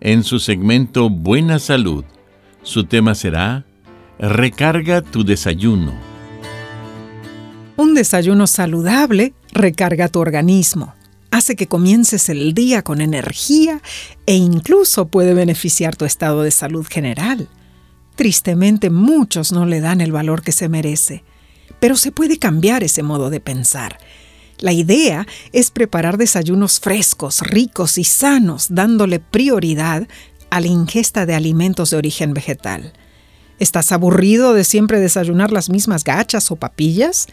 en su segmento Buena Salud. Su tema será Recarga tu desayuno. Un desayuno saludable recarga tu organismo, hace que comiences el día con energía e incluso puede beneficiar tu estado de salud general. Tristemente muchos no le dan el valor que se merece, pero se puede cambiar ese modo de pensar la idea es preparar desayunos frescos, ricos y sanos, dándole prioridad a la ingesta de alimentos de origen vegetal. ¿Estás aburrido de siempre desayunar las mismas gachas o papillas?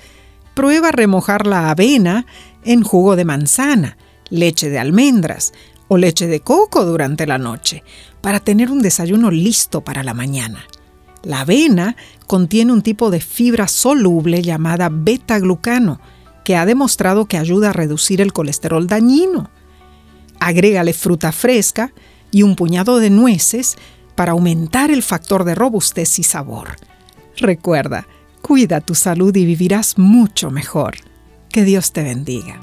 Prueba remojar la avena en jugo de manzana, leche de almendras o leche de coco durante la noche para tener un desayuno listo para la mañana. La avena contiene un tipo de fibra soluble llamada beta-glucano, que ha demostrado que ayuda a reducir el colesterol dañino. Agrégale fruta fresca y un puñado de nueces para aumentar el factor de robustez y sabor. Recuerda, cuida tu salud y vivirás mucho mejor. Que Dios te bendiga.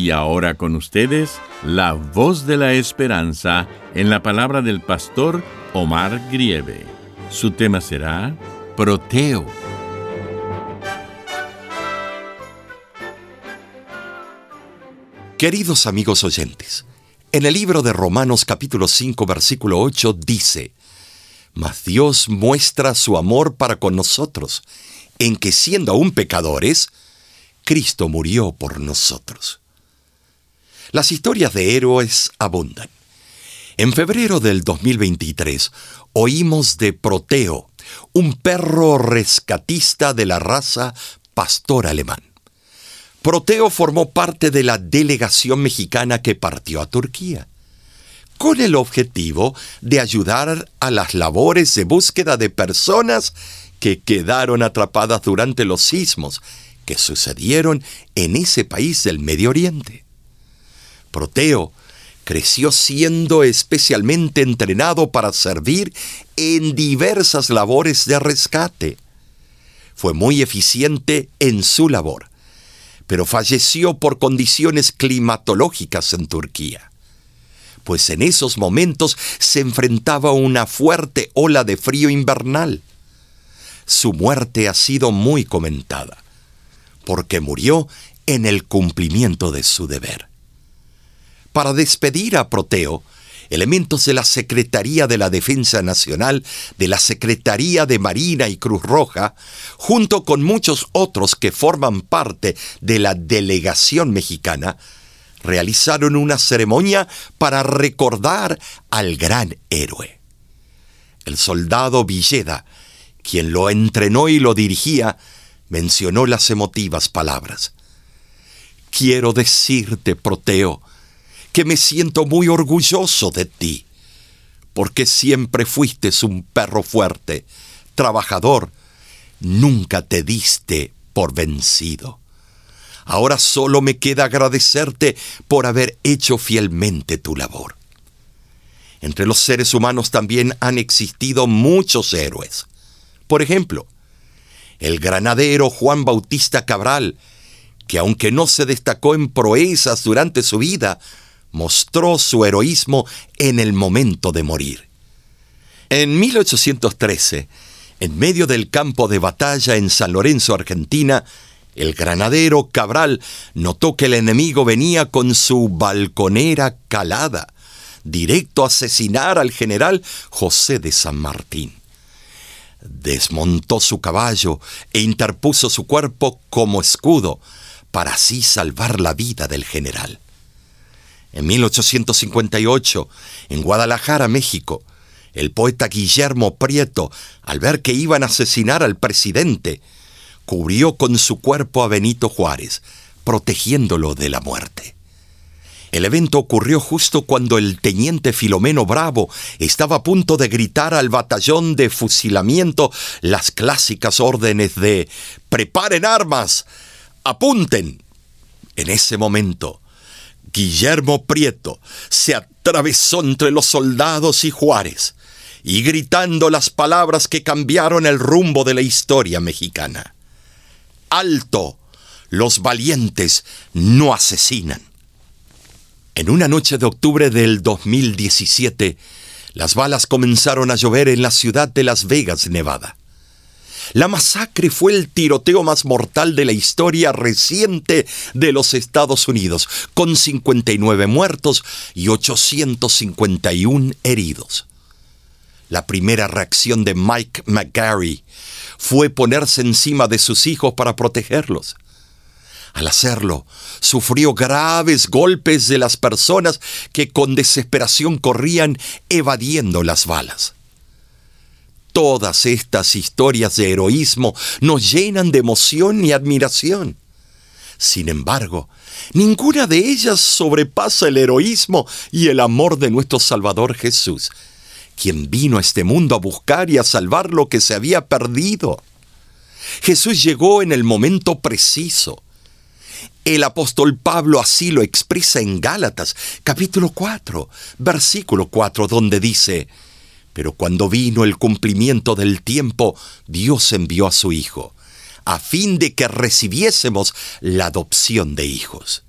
Y ahora con ustedes, la voz de la esperanza en la palabra del pastor Omar Grieve. Su tema será Proteo. Queridos amigos oyentes, en el libro de Romanos capítulo 5 versículo 8 dice, Mas Dios muestra su amor para con nosotros, en que siendo aún pecadores, Cristo murió por nosotros. Las historias de héroes abundan. En febrero del 2023 oímos de Proteo, un perro rescatista de la raza pastor alemán. Proteo formó parte de la delegación mexicana que partió a Turquía, con el objetivo de ayudar a las labores de búsqueda de personas que quedaron atrapadas durante los sismos que sucedieron en ese país del Medio Oriente. Proteo creció siendo especialmente entrenado para servir en diversas labores de rescate. Fue muy eficiente en su labor, pero falleció por condiciones climatológicas en Turquía, pues en esos momentos se enfrentaba a una fuerte ola de frío invernal. Su muerte ha sido muy comentada, porque murió en el cumplimiento de su deber para despedir a Proteo, elementos de la Secretaría de la Defensa Nacional, de la Secretaría de Marina y Cruz Roja, junto con muchos otros que forman parte de la delegación mexicana, realizaron una ceremonia para recordar al gran héroe. El soldado Villeda, quien lo entrenó y lo dirigía, mencionó las emotivas palabras. Quiero decirte, Proteo, que me siento muy orgulloso de ti, porque siempre fuiste un perro fuerte, trabajador, nunca te diste por vencido. Ahora solo me queda agradecerte por haber hecho fielmente tu labor. Entre los seres humanos también han existido muchos héroes. Por ejemplo, el granadero Juan Bautista Cabral, que aunque no se destacó en proezas durante su vida, mostró su heroísmo en el momento de morir. En 1813, en medio del campo de batalla en San Lorenzo, Argentina, el granadero Cabral notó que el enemigo venía con su balconera calada, directo a asesinar al general José de San Martín. Desmontó su caballo e interpuso su cuerpo como escudo para así salvar la vida del general. En 1858, en Guadalajara, México, el poeta Guillermo Prieto, al ver que iban a asesinar al presidente, cubrió con su cuerpo a Benito Juárez, protegiéndolo de la muerte. El evento ocurrió justo cuando el teniente Filomeno Bravo estaba a punto de gritar al batallón de fusilamiento las clásicas órdenes de ¡Preparen armas! ¡Apunten! En ese momento, Guillermo Prieto se atravesó entre los soldados y Juárez, y gritando las palabras que cambiaron el rumbo de la historia mexicana. ¡Alto! Los valientes no asesinan. En una noche de octubre del 2017, las balas comenzaron a llover en la ciudad de Las Vegas, Nevada. La masacre fue el tiroteo más mortal de la historia reciente de los Estados Unidos, con 59 muertos y 851 heridos. La primera reacción de Mike McGarry fue ponerse encima de sus hijos para protegerlos. Al hacerlo, sufrió graves golpes de las personas que con desesperación corrían evadiendo las balas. Todas estas historias de heroísmo nos llenan de emoción y admiración. Sin embargo, ninguna de ellas sobrepasa el heroísmo y el amor de nuestro Salvador Jesús, quien vino a este mundo a buscar y a salvar lo que se había perdido. Jesús llegó en el momento preciso. El apóstol Pablo así lo expresa en Gálatas, capítulo 4, versículo 4, donde dice, Pero cuando vino el cumplimiento del tiempo, Dios envió a su Hijo, a fin de que recibiésemos la adopción de hijos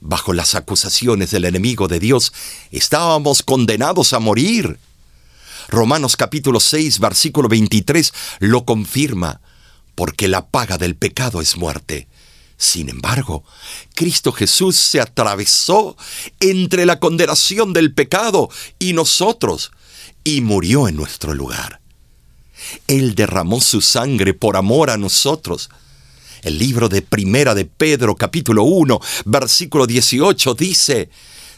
bajo las acusaciones del enemigo de Dios, estábamos condenados a morir. Romanos capítulo 6, versículo 23 lo confirma, porque la paga del pecado es muerte. Sin embargo, Cristo Jesús se atravesó entre la condenación del pecado y nosotros, y murió en nuestro lugar. Él derramó su sangre por amor a nosotros, el libro de Primera de Pedro capítulo 1 versículo 18 dice,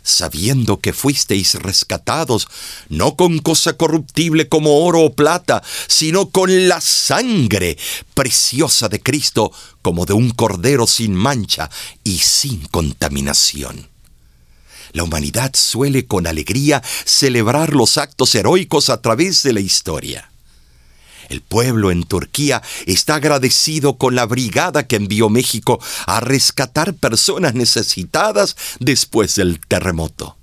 sabiendo que fuisteis rescatados, no con cosa corruptible como oro o plata, sino con la sangre preciosa de Cristo, como de un cordero sin mancha y sin contaminación. La humanidad suele con alegría celebrar los actos heroicos a través de la historia. El pueblo en Turquía está agradecido con la brigada que envió México a rescatar personas necesitadas después del terremoto.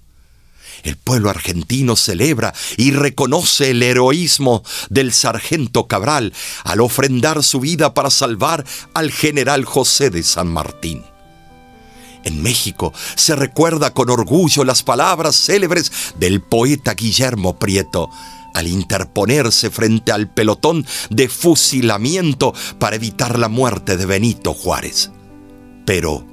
El pueblo argentino celebra y reconoce el heroísmo del sargento Cabral al ofrendar su vida para salvar al general José de San Martín. En México se recuerda con orgullo las palabras célebres del poeta Guillermo Prieto, al interponerse frente al pelotón de fusilamiento para evitar la muerte de Benito Juárez. Pero,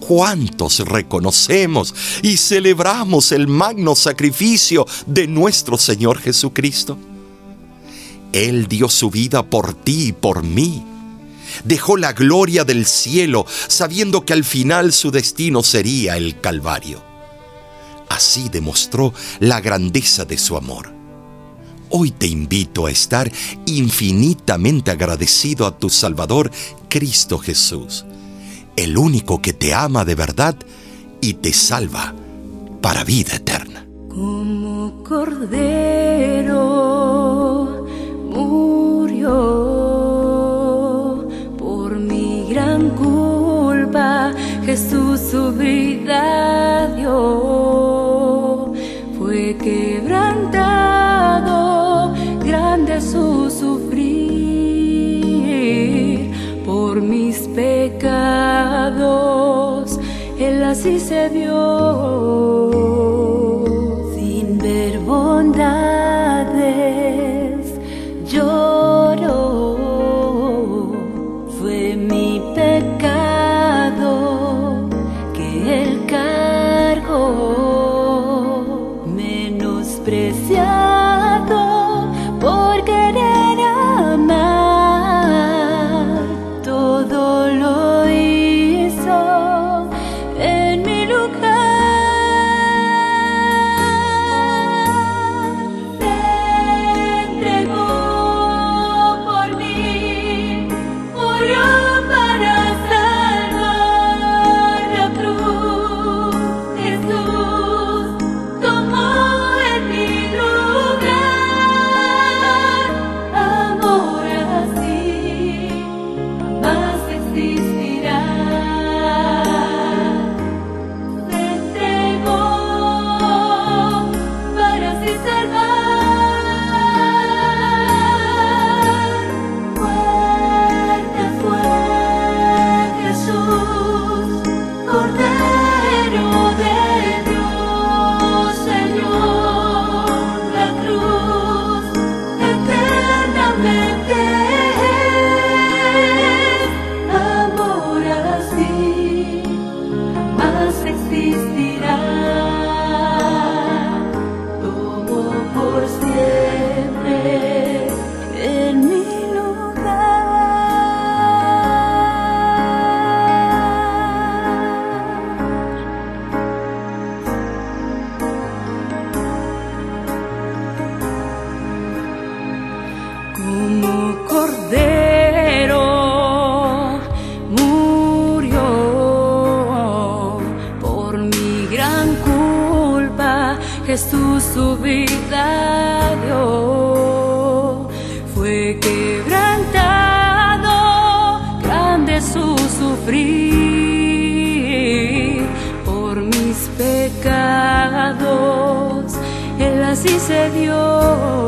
¿cuántos reconocemos y celebramos el magno sacrificio de nuestro Señor Jesucristo? Él dio su vida por ti y por mí. Dejó la gloria del cielo sabiendo que al final su destino sería el Calvario. Así demostró la grandeza de su amor. Hoy te invito a estar infinitamente agradecido a tu Salvador Cristo Jesús, el único que te ama de verdad y te salva para vida eterna. Como cordero su vida dio. Fue quebrantado, grande su sufrir por mis pecados, él así se dio Jesús su vida fue quebrantado grande su sufrir por mis pecados. Él así se dio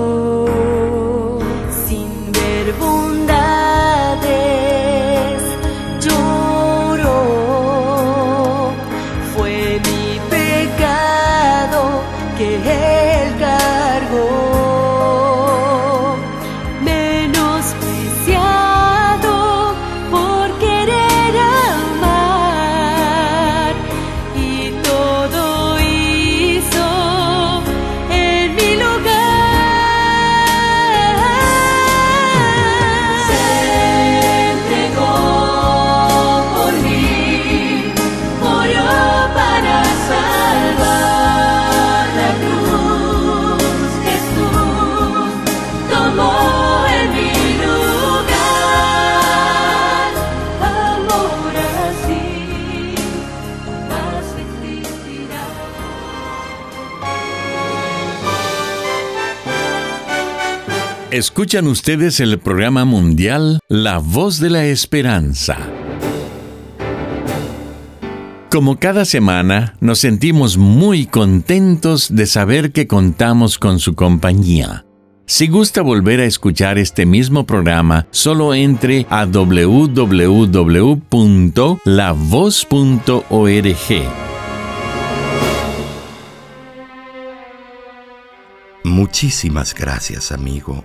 Escuchan ustedes el programa mundial La Voz de la Esperanza. Como cada semana, nos sentimos muy contentos de saber que contamos con su compañía. Si gusta volver a escuchar este mismo programa, solo entre a www.lavoz.org. Muchísimas gracias, amigo,